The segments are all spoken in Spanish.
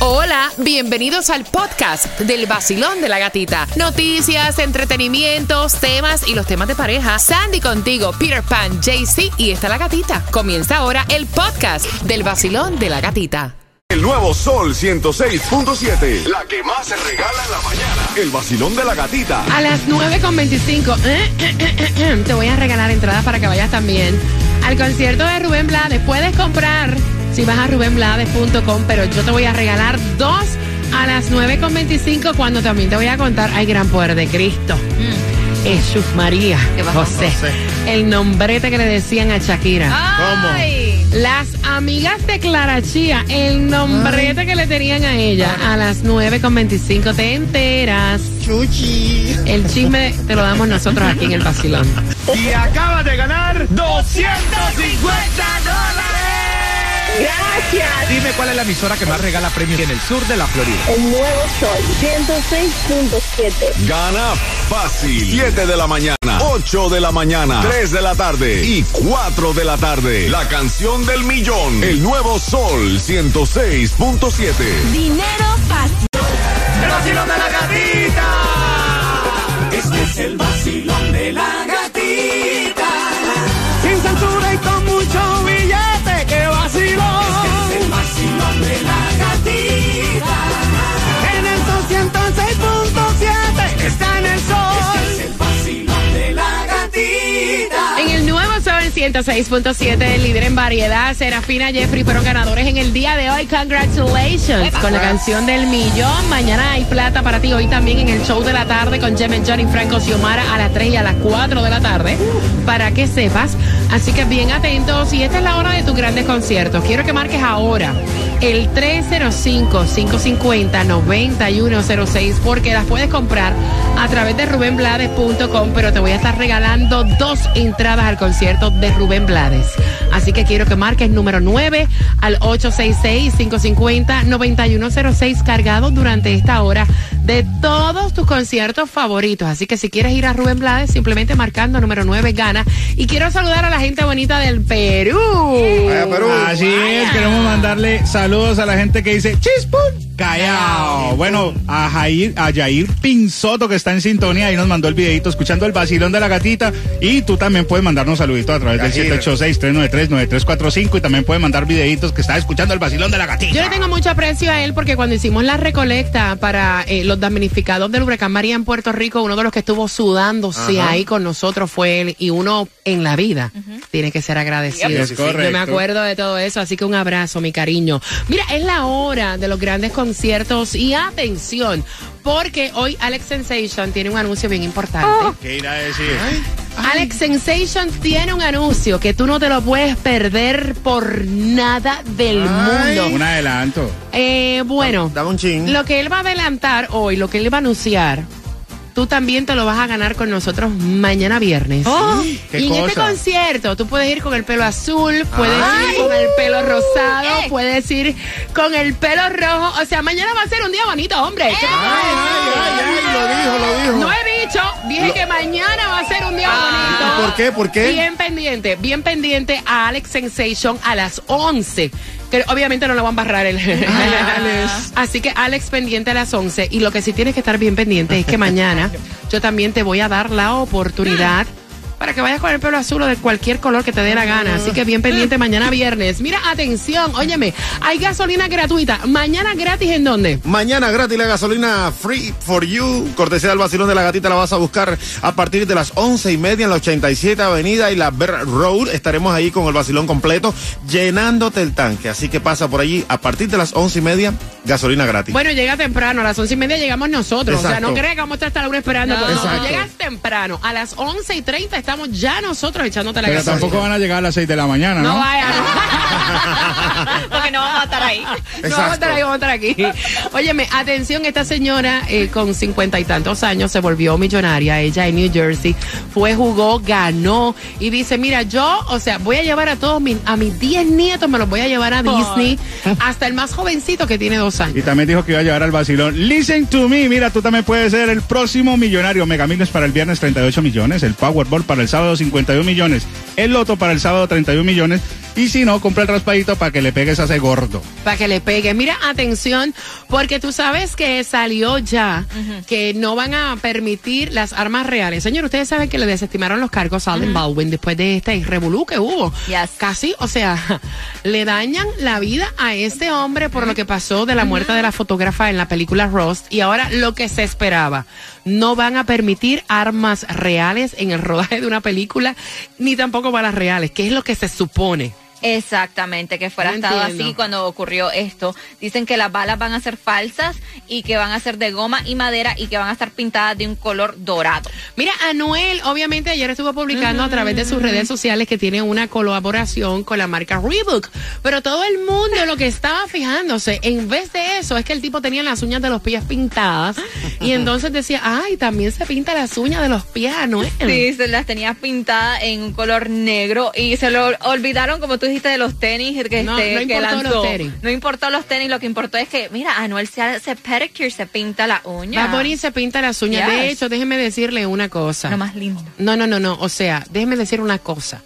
Hola, bienvenidos al podcast del vacilón de la gatita. Noticias, entretenimientos, temas y los temas de pareja. Sandy contigo, Peter Pan, JC y está la gatita. Comienza ahora el podcast del vacilón de la gatita. El nuevo Sol 106.7. La que más se regala en la mañana. El vacilón de la gatita. A las 9.25 eh, eh, eh, te voy a regalar entradas para que vayas también al concierto de Rubén Blades. Puedes comprar si vas a rubenblades.com, pero yo te voy a regalar dos a las 9.25 cuando también te voy a contar, hay gran poder de Cristo. Jesús María, José, el nombrete que le decían a Shakira. Las amigas de Clara Chía, el nombrete que le tenían a ella a las 9.25, te enteras. Chuchi. El chisme te lo damos nosotros aquí en el Basilón. Y acabas de ganar 250 dólares. Gracias. Dime cuál es la emisora que más regala premios en el sur de la Florida. El nuevo sol 106.7. Gana fácil. 7 de la mañana, 8 de la mañana, 3 de la tarde y 4 de la tarde. La canción del millón. El nuevo Sol 106.7. Dinero fácil. ¡El vacilón de la gatita! Este es el vacilón de la 6.7, líder en variedad. Serafina Jeffrey fueron ganadores en el día de hoy. Congratulations con la canción del millón. Mañana hay plata para ti. Hoy también en el show de la tarde con Jem Johnny Franco Xiomara a las 3 y a las 4 de la tarde. Para que sepas. Así que bien atentos. Y esta es la hora de tus grandes conciertos. Quiero que marques ahora el 305-550-9106 porque las puedes comprar a través de rubenblades.com, pero te voy a estar regalando dos entradas al concierto de Rubén Blades. Así que quiero que marques número 9 al 866-550-9106 cargado durante esta hora de todos tus conciertos favoritos. Así que si quieres ir a Rubén Blades, simplemente marcando número 9 gana. Y quiero saludar a la gente bonita del Perú. Así es, queremos mandarle saludos a la gente que dice Chispum Callao. Bueno, a Jair, a Jair Pinzoto que está en sintonía y nos mandó el videito escuchando el vacilón de la gatita. Y tú también puedes mandarnos saluditos a través del 786-393-9345 y también puedes mandar videitos que está escuchando el vacilón de la gatita. Yo le tengo mucho aprecio a él porque cuando hicimos la recolecta para eh, los damnificados del huracán María en Puerto Rico, uno de los que estuvo sudándose ahí con nosotros fue él y uno en la vida tiene que ser agradecido. Es correcto. Yo me acuerdo de todo eso, así que un abrazo, mi cariño. Mira, es la hora de los grandes conciertos y atención, porque hoy Alex Sensation tiene un anuncio bien importante. ¿Qué irá a decir? Alex Sensation tiene un anuncio que tú no te lo puedes perder por nada del mundo. Un adelanto. Eh, bueno, Dame un chin. lo que él va a adelantar hoy, lo que él va a anunciar, tú también te lo vas a ganar con nosotros mañana viernes. ¿Qué y en este concierto tú puedes ir con el pelo azul, puedes ir con el pelo rosado, puedes ir con el pelo rojo. O sea, mañana va a ser un día bonito, hombre. ¿Qué te Ay, ay, ay, ay, lo dijo, lo dijo. no he dicho, dije que mañana va a ser un día bonito. Ah, ¿Por qué? ¿Por qué? Bien pendiente, bien pendiente a Alex Sensation a las 11. Que obviamente no lo van a barrar el. Así que Alex pendiente a las 11. Y lo que sí tienes que estar bien pendiente es que mañana yo también te voy a dar la oportunidad. Para que vayas con el pelo azul o de cualquier color que te dé la gana. Así que bien pendiente mañana viernes. Mira, atención, óyeme, hay gasolina gratuita. Mañana gratis en dónde? Mañana gratis la gasolina Free for You. Cortesía del vacilón de la gatita la vas a buscar a partir de las once y media en la 87 Avenida y la Bear Road. Estaremos ahí con el vacilón completo llenándote el tanque. Así que pasa por allí a partir de las once y media gasolina gratis. Bueno, llega temprano, a las once y media llegamos nosotros. O sea, no creas que vamos a estar hasta la una esperando. Exacto. llegas temprano. A las once y treinta estamos ya nosotros echándote la Pero gasolina. tampoco van a llegar a las 6 de la mañana, ¿no? No vaya. Porque no vamos a estar ahí. No vamos a estar ahí, vamos a estar aquí. Óyeme, atención, esta señora eh, con cincuenta y tantos años se volvió millonaria. Ella en New Jersey fue, jugó, ganó y dice, mira, yo, o sea, voy a llevar a todos mis, a mis 10 nietos, me los voy a llevar a Disney, hasta el más jovencito que tiene dos años. Y también dijo que iba a llevar al vacilón. Listen to me. Mira, tú también puedes ser el próximo millonario. Mega Millions para el viernes 38 millones. El Powerball para para el sábado 51 millones, el loto para el sábado 31 millones y si no, compra el raspadito para que le pegues a ese gordo. Para que le pegue. Mira, atención, porque tú sabes que salió ya que no van a permitir las armas reales. Señor, ustedes saben que le desestimaron los cargos a Alden Baldwin después de este revolú que hubo. Yes. Casi, o sea, le dañan la vida a este hombre por lo que pasó de la muerte de la fotógrafa en la película Rust y ahora lo que se esperaba. No van a permitir armas reales en el rodaje de una película, ni tampoco balas reales, que es lo que se supone. Exactamente, que fuera No estado entiendo. así cuando ocurrió esto. Dicen que las balas van a ser falsas y que van a ser de goma y madera y que van a estar pintadas de un color dorado. Mira, Anuel, obviamente ayer estuvo publicando a través de sus redes sociales que tiene una colaboración con la marca Reebok, pero todo el mundo lo que estaba fijándose, en vez de eso, es que el tipo tenía las uñas de los pies pintadas y entonces decía, ay, también se pinta las uñas de los pies Anuel. Sí, se las tenía pintadas en un color negro y se lo olvidaron, como tú dijiste, de los tenis que, No, este, no que importó lanzó. los tenis. No importó los tenis, lo que importó es que, mira, Anuel se hace pedicure, se pinta la uña. Bunny se pinta las uñas. De hecho, déjeme decirle una cosa. Lo más lindo. No, no, no, no. O sea, déjeme decir una cosa.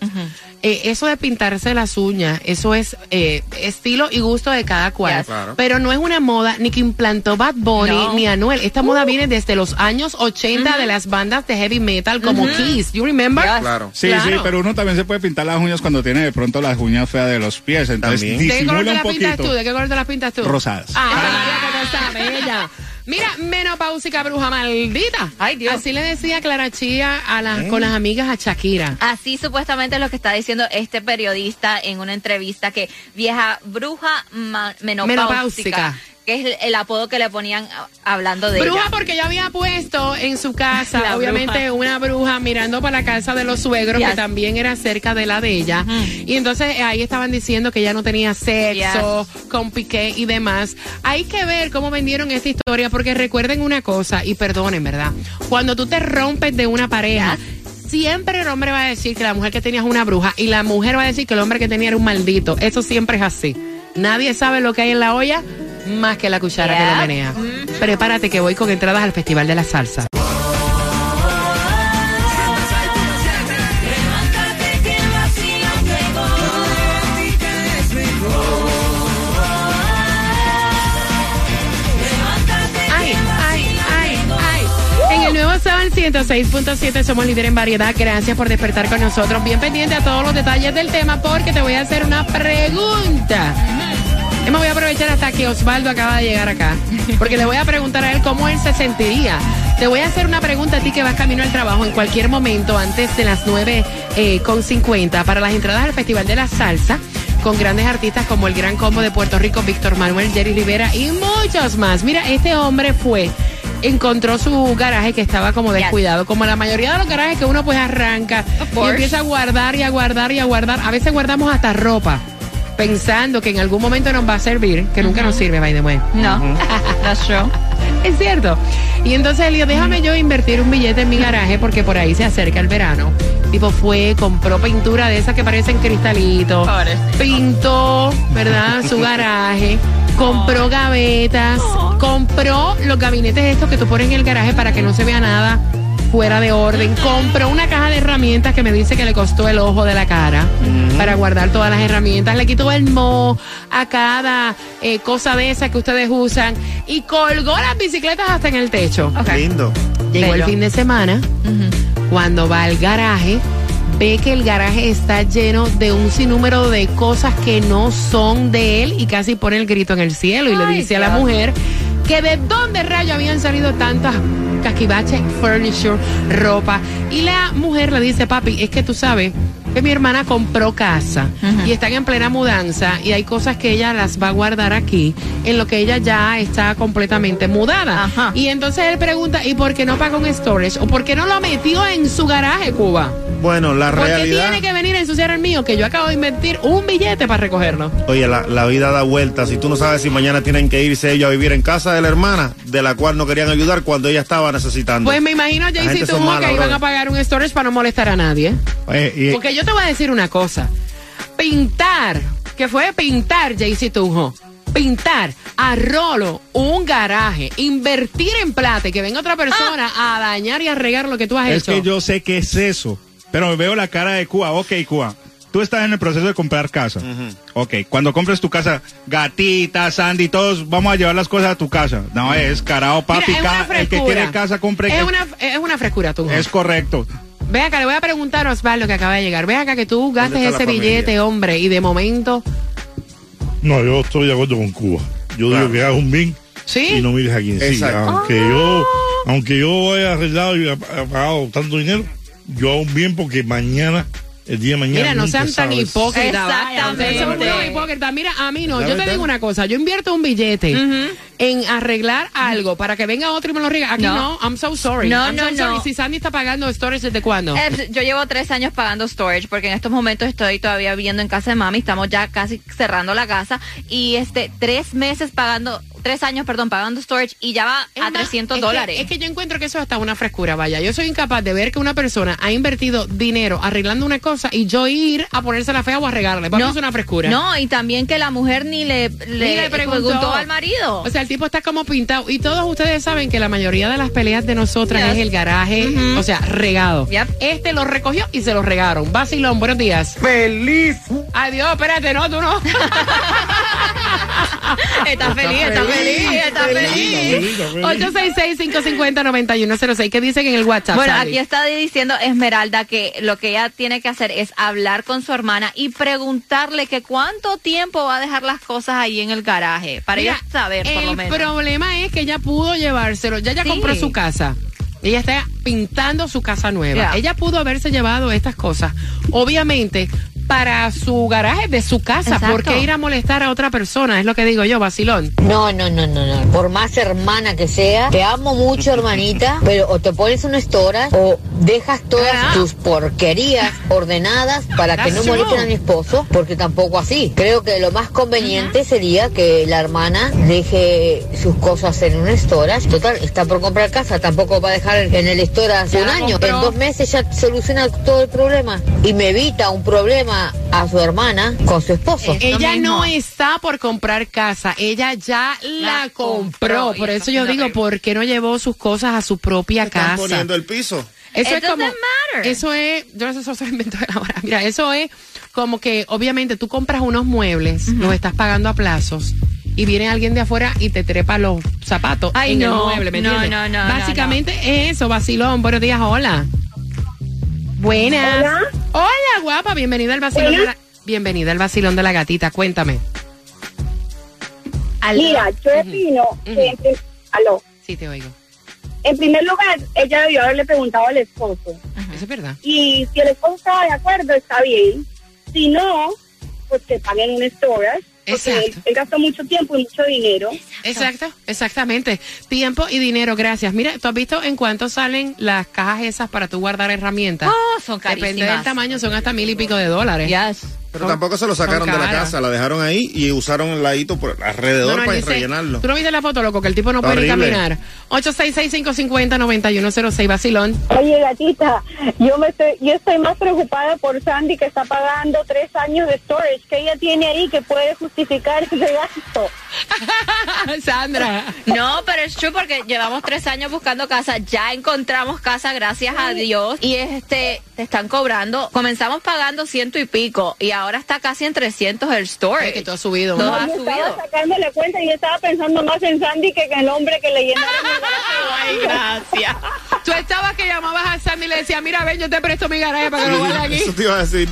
Eh, eso de pintarse las uñas, eso es eh, estilo y gusto de cada cual. Yes. Claro. Pero no es una moda ni que implantó Bad Bunny No. ni Anuel. Esta moda viene desde los años 80 de las bandas de heavy metal como Kiss. You remember? Yes. Claro. Sí, Claro. sí, pero uno también se puede pintar las uñas cuando tiene de pronto las uñas feas de los pies. Entonces. ¿De qué color disimula te un las pintas poquito. tú? ¿De qué color te las pintas tú? Rosadas. Ay, María, que no sabe ella. Mira, menopáusica bruja maldita. Ay, Dios. Así le decía Clara Chía a las, con las amigas a Shakira. Así supuestamente es lo que está diciendo este periodista en una entrevista que vieja bruja menopáusica, Menopáusica. Que es el, el apodo que le ponían hablando de Bruja ella. porque ya había puesto en su casa, La obviamente, bruja. una bruja mirando para la casa de los suegros, que también era cerca de la de ella. Y entonces eh, ahí estaban diciendo que ella no tenía sexo con Piqué y demás. Hay que ver cómo vendieron esta historia, porque recuerden una cosa, y perdonen, ¿verdad? Cuando tú te rompes de una pareja, siempre el hombre va a decir que la mujer que tenía es una bruja, y la mujer va a decir que el hombre que tenía era un maldito. Eso siempre es así. Nadie sabe lo que hay en la olla más que la cuchara que lo Yeah. menea. Prepárate que voy con entradas al Festival de la Salsa. Ay, ay, ay, ay. En el nuevo Sol 106.7 somos líder en variedad. Gracias por despertar con nosotros. Bien pendiente a todos los detalles del tema porque te voy a hacer una pregunta. Me voy a aprovechar hasta que Osvaldo acaba de llegar acá. Porque le voy a preguntar a él cómo él se sentiría. Te voy a hacer una pregunta a ti que vas camino al trabajo en cualquier momento antes de las 9 eh, con 50 para las entradas al Festival de la Salsa con grandes artistas como el Gran Combo de Puerto Rico, Víctor Manuel, Jerry Rivera y muchos más. Mira, este hombre fue encontró su garaje que estaba como descuidado, como la mayoría de los garajes que uno pues arranca y empieza a guardar y a guardar y a guardar. A veces guardamos hasta ropa pensando que en algún momento nos va a servir, que nunca nos sirve, by the way. No, that's true. Es cierto. Y entonces él dijo, déjame yo invertir un billete en mi garaje porque por ahí se acerca el verano. Tipo fue, compró pintura de esas que parecen cristalitos. Pobrecito. Pintó, ¿verdad? Su garaje. Compró gavetas. Compró los gabinetes estos que tú pones en el garaje para que no se vea nada fuera de orden. Compró una caja de herramientas que me dice que le costó el ojo de la cara para guardar todas las herramientas. Le quitó el mo a cada eh, cosa de esas que ustedes usan y colgó las bicicletas hasta en el techo. Ok. Lindo. Llegó el fin de semana, cuando va al garaje, ve que el garaje está lleno de un sinnúmero de cosas que no son de él y casi pone el grito en el cielo y le dice a la Dios. Que de dónde rayo habían salido tantas caquivaches, furniture, ropa. Y la mujer le dice, papi, es que tú sabes que mi hermana compró casa y están en plena mudanza y hay cosas que ella las va a guardar aquí en lo que ella ya está completamente mudada. Ajá. Y entonces él pregunta, ¿y por qué no pagó un storage? ¿O por qué no lo metió en su garaje, Cuba? Bueno, la ¿Por realidad. tiene que venir a ensuciar el mío? Que yo acabo de invertir un billete para recogerlo. Oye, la, la vida da vueltas. Si tú no sabes si mañana tienen que irse ellos a vivir en casa de la hermana, de la cual no querían ayudar cuando ella estaba necesitando. Pues me imagino, Jaycee, tú que iban a pagar un storage para no molestar a nadie. Eh, y- Porque yo te voy a decir una cosa. Pintar, que fue pintar, Jaycee Tunjo. Pintar a rolo un garaje, invertir en plata y que venga otra persona a dañar y a regar lo que tú has es hecho. que yo sé que es eso. Pero veo la cara de Cuba. Ok, Cuba. Tú estás en el proceso de comprar casa. Ok, cuando compres tu casa, gatita, Sandy, todos vamos a llevar las cosas a tu casa. No, es carao, papi. Mira, es una ca- el que quiere casa, compre. Es una, es una frescura tú. Es correcto. Ve acá, le voy a preguntar a Osvaldo que acaba de llegar. Ve acá que tú gastes ese familia? billete, hombre, y de momento. No, yo estoy de acuerdo con Cuba. Yo Claro. digo que hagas un bin ¿Sí? y no mires a quien siga. Exacto. Aunque yo, aunque yo haya arreglado y ha- ha pagado tanto dinero, yo un bien porque mañana, el día de mañana. Mira, no sean tan hipócritas. Exactamente. son unos hipócritas. Mira, a mí no. Yo te digo una cosa. Yo invierto un billete en arreglar algo para que venga otro y me lo riega. Aquí no. No. I'm so sorry. No, I'm no, so sorry. no. Si Sandy está pagando storage, ¿desde cuándo? Eh, yo llevo tres años pagando storage porque en estos momentos estoy todavía viviendo en casa de mami, estamos ya casi cerrando la casa y este tres meses pagando, tres años, perdón, pagando storage y ya va Es a más, 300 es que- dólares. es que yo encuentro que eso es hasta una frescura, vaya. Yo soy incapaz de ver que una persona ha invertido dinero arreglando una cosa y yo ir a ponerse la fea o a regarle. Para mí es una frescura. No, y también que la mujer ni le, le, le preguntó. al marido. O sea, el tipo está como pintado. Y todos ustedes saben que la mayoría de las peleas de nosotras Yes. es el garaje, o sea, regado. Yep. Este lo recogió y se lo regaron. Vacilón, buenos días. ¡Feliz! Adiós, espérate, no, tú no. está feliz, está feliz, está feliz. 866-550-9106. ¿Qué dicen en el WhatsApp? Bueno, aquí está diciendo Esmeralda que lo que ella tiene que hacer es hablar con su hermana y preguntarle que cuánto tiempo va a dejar las cosas ahí en el garaje para Mira, ella saber por el lo menos. problema es que ella pudo llevárselo. Ya ella Sí. compró su casa. Ella está pintando su casa nueva. Ya. Ella pudo haberse llevado estas cosas. Obviamente, para su garaje de su casa. Exacto. ¿Por qué ir a molestar a otra persona? Es lo que digo yo, vacilón. No, no, no, no, no. Por más hermana que sea, te amo mucho, hermanita, pero o te pones unas toras o dejas todas Ah. tus porquerías ordenadas para que no molesten a mi esposo, porque tampoco así. Creo que lo más conveniente sería que la hermana deje sus cosas en unas toras. Total, está por comprar casa, tampoco va a dejar en el storage Ya un año. compró. En dos meses ya soluciona todo el problema y me evita un problema a su hermana con su esposo. Eh, Ella mismo. no está por comprar casa, ella ya la, La compró. Por eso yo digo. ¿por qué no llevó sus cosas a su propia Están casa? poniendo el piso. Eso It es como. matter. Eso es. Yo no sé si eso se inventó de ahora. Mira, eso es como que, obviamente, tú compras unos muebles, los estás pagando a plazos. Y viene alguien de afuera y te trepa los zapatos Ay, en no, el mueble, ¿me no, entiendes? no, no, no, Básicamente es eso, vacilón. Buenos días, hola. Buenas. Hola. Hola, guapa. Bienvenida al vacilón de la, bienvenida al vacilón de la gatita. Cuéntame. Mira, yo opino prim- aló, Sí, te oigo. En primer lugar, ella debió haberle preguntado al esposo. Eso es verdad. Y si el esposo estaba de acuerdo, está bien. Si no, pues que paguen un storage. Porque él, Exacto. él gastó mucho tiempo y mucho dinero. Exacto, exactamente. Tiempo y dinero, gracias. Mira, ¿tú has visto en cuánto salen las cajas esas para tú guardar herramientas? Oh, son Depende del carísimas. tamaño, son hasta mil y pico de dólares. Yes. Pero tampoco se lo sacaron de la casa, la dejaron ahí y usaron el ladito por alrededor No, no, para sé. rellenarlo. ¿Tú no viste la foto, loco? Que el tipo no puede ni caminar. 866-550-9106, vacilón. Oye, gatita, yo me estoy, yo estoy más preocupada por Sandy que está pagando tres años de storage que ella tiene ahí que puede justificar ese gasto. Sandra. No, pero es true porque llevamos tres años buscando casa, ya encontramos casa, gracias a Dios, y este te están cobrando. Comenzamos pagando ciento y pico y ahora está casi en 300 el Es storage. que todo ha subido. Todo ¿no? ha Yo estaba subido. sacando la cuenta y yo estaba pensando más en Sandy que en el hombre que le llenaron el Ay, gracias. Tú estabas que llamabas a Sandy y le decías, mira, ven, yo te presto mi garaje para que lo guarde aquí. Eso te iba a decir.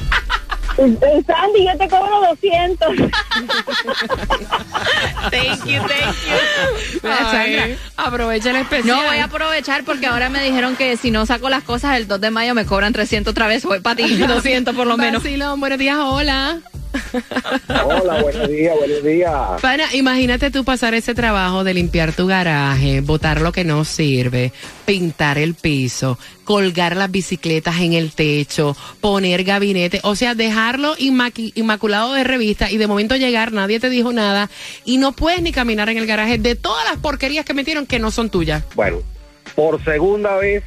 En Sandy yo te cobro 200. Thank you, thank you. Mira, Sandra, aprovecha el especial. No voy a aprovechar porque ahora me dijeron que si no saco las cosas el 2 de mayo me cobran 300 otra vez. Voy para ti, 200 por lo menos. Vacilón, buenos días, hola. Hola, buenos días, buenos días. Pana, imagínate tú pasar ese trabajo de limpiar tu garaje, botar lo que no sirve, pintar el piso, colgar las bicicletas en el techo, poner gabinete, o sea, dejarlo inmaqui- inmaculado de revista y de momento llegar, nadie te dijo nada y no puedes ni caminar en el garaje de todas las porquerías que metieron que no son tuyas. Bueno, por segunda vez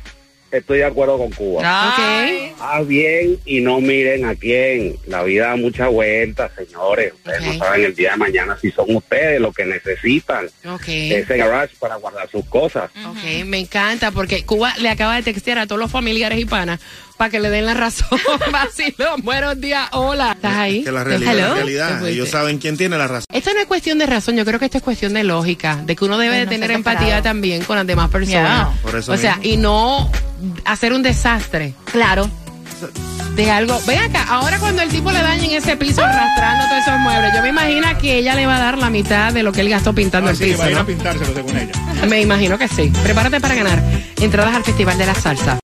estoy de acuerdo con Cuba. ¿Ok? Haz bien y no miren a quién. La vida da muchas vueltas, señores. Ustedes Ok. no saben el día de mañana si son ustedes los que necesitan Ok. ese garage para guardar sus cosas. Ok, me encanta porque Cuba le acaba de textear a todos los familiares y panas para que le den la razón. Vacilón, buenos días, hola. ¿Estás ahí? Que la realidad es la realidad. Ellos saben quién tiene la razón. Esto no es cuestión de razón, yo creo que esto es cuestión de lógica, de que uno debe de no tener empatía también con las demás personas. Yeah. Por eso o sea, y no hacer un desastre Claro. de algo. Ven acá, ahora cuando el tipo le dañen ese piso arrastrando todos esos muebles, yo me imagino que ella le va a dar la mitad de lo que él gastó pintando el Así piso. va a ir a ¿no? pintárselo según ella. Me imagino que sí. Prepárate para ganar entradas al Festival de la Salsa.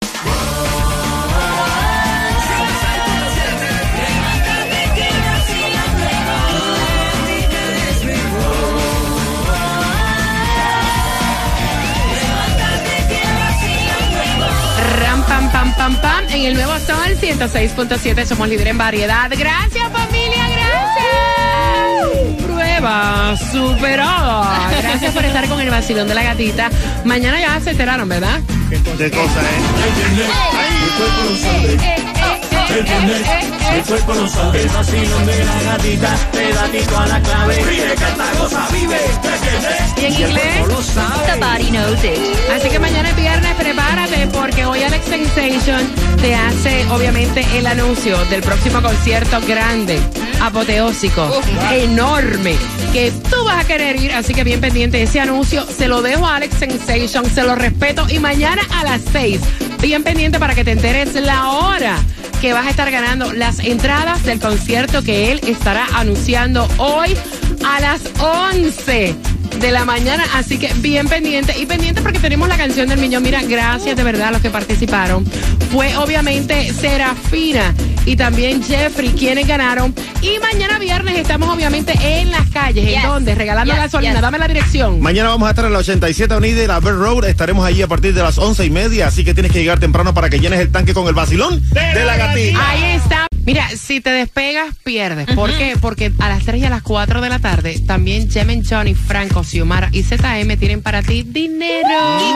En el nuevo Sol 106.7 somos líder en variedad. Gracias, familia, gracias. Prueba superada. Gracias por estar con el vacilón de la gatita. Mañana ya se enteraron, ¿verdad? De cosas, ¿eh? El cuerpo sabe. El vacilón de la gatita, pegatito a la clave. Vive, canta, obviamente el anuncio del próximo concierto grande, apoteósico, enorme, que tú vas a querer ir, así que bien pendiente ese anuncio, se lo dejo a Alex Sensation, se lo respeto y mañana a las 6, bien pendiente para que te enteres la hora que vas a estar ganando las entradas del concierto que él estará anunciando hoy a las 11 de la mañana, así que bien pendiente y pendiente porque tenemos la canción del millón. Mira, gracias de verdad a los que participaron. Fue obviamente Serafina y también Jeffrey quienes ganaron. Y mañana viernes estamos obviamente en las calles. ¿En Yes. dónde? Regalando Yes, gasolina. yes. Dame la dirección. Mañana vamos a estar en la 87 Avenida y la Bell Road. Estaremos allí a partir de las once y media, así que tienes que llegar temprano para que llenes el tanque con el vacilón de, la gatita. Ahí está. Mira, si te despegas, pierdes. ¿Por qué? Porque a las 3 y a las 4 de la tarde también Jemen Johnny, Franco, Xiomara y ZM tienen para ti dinero.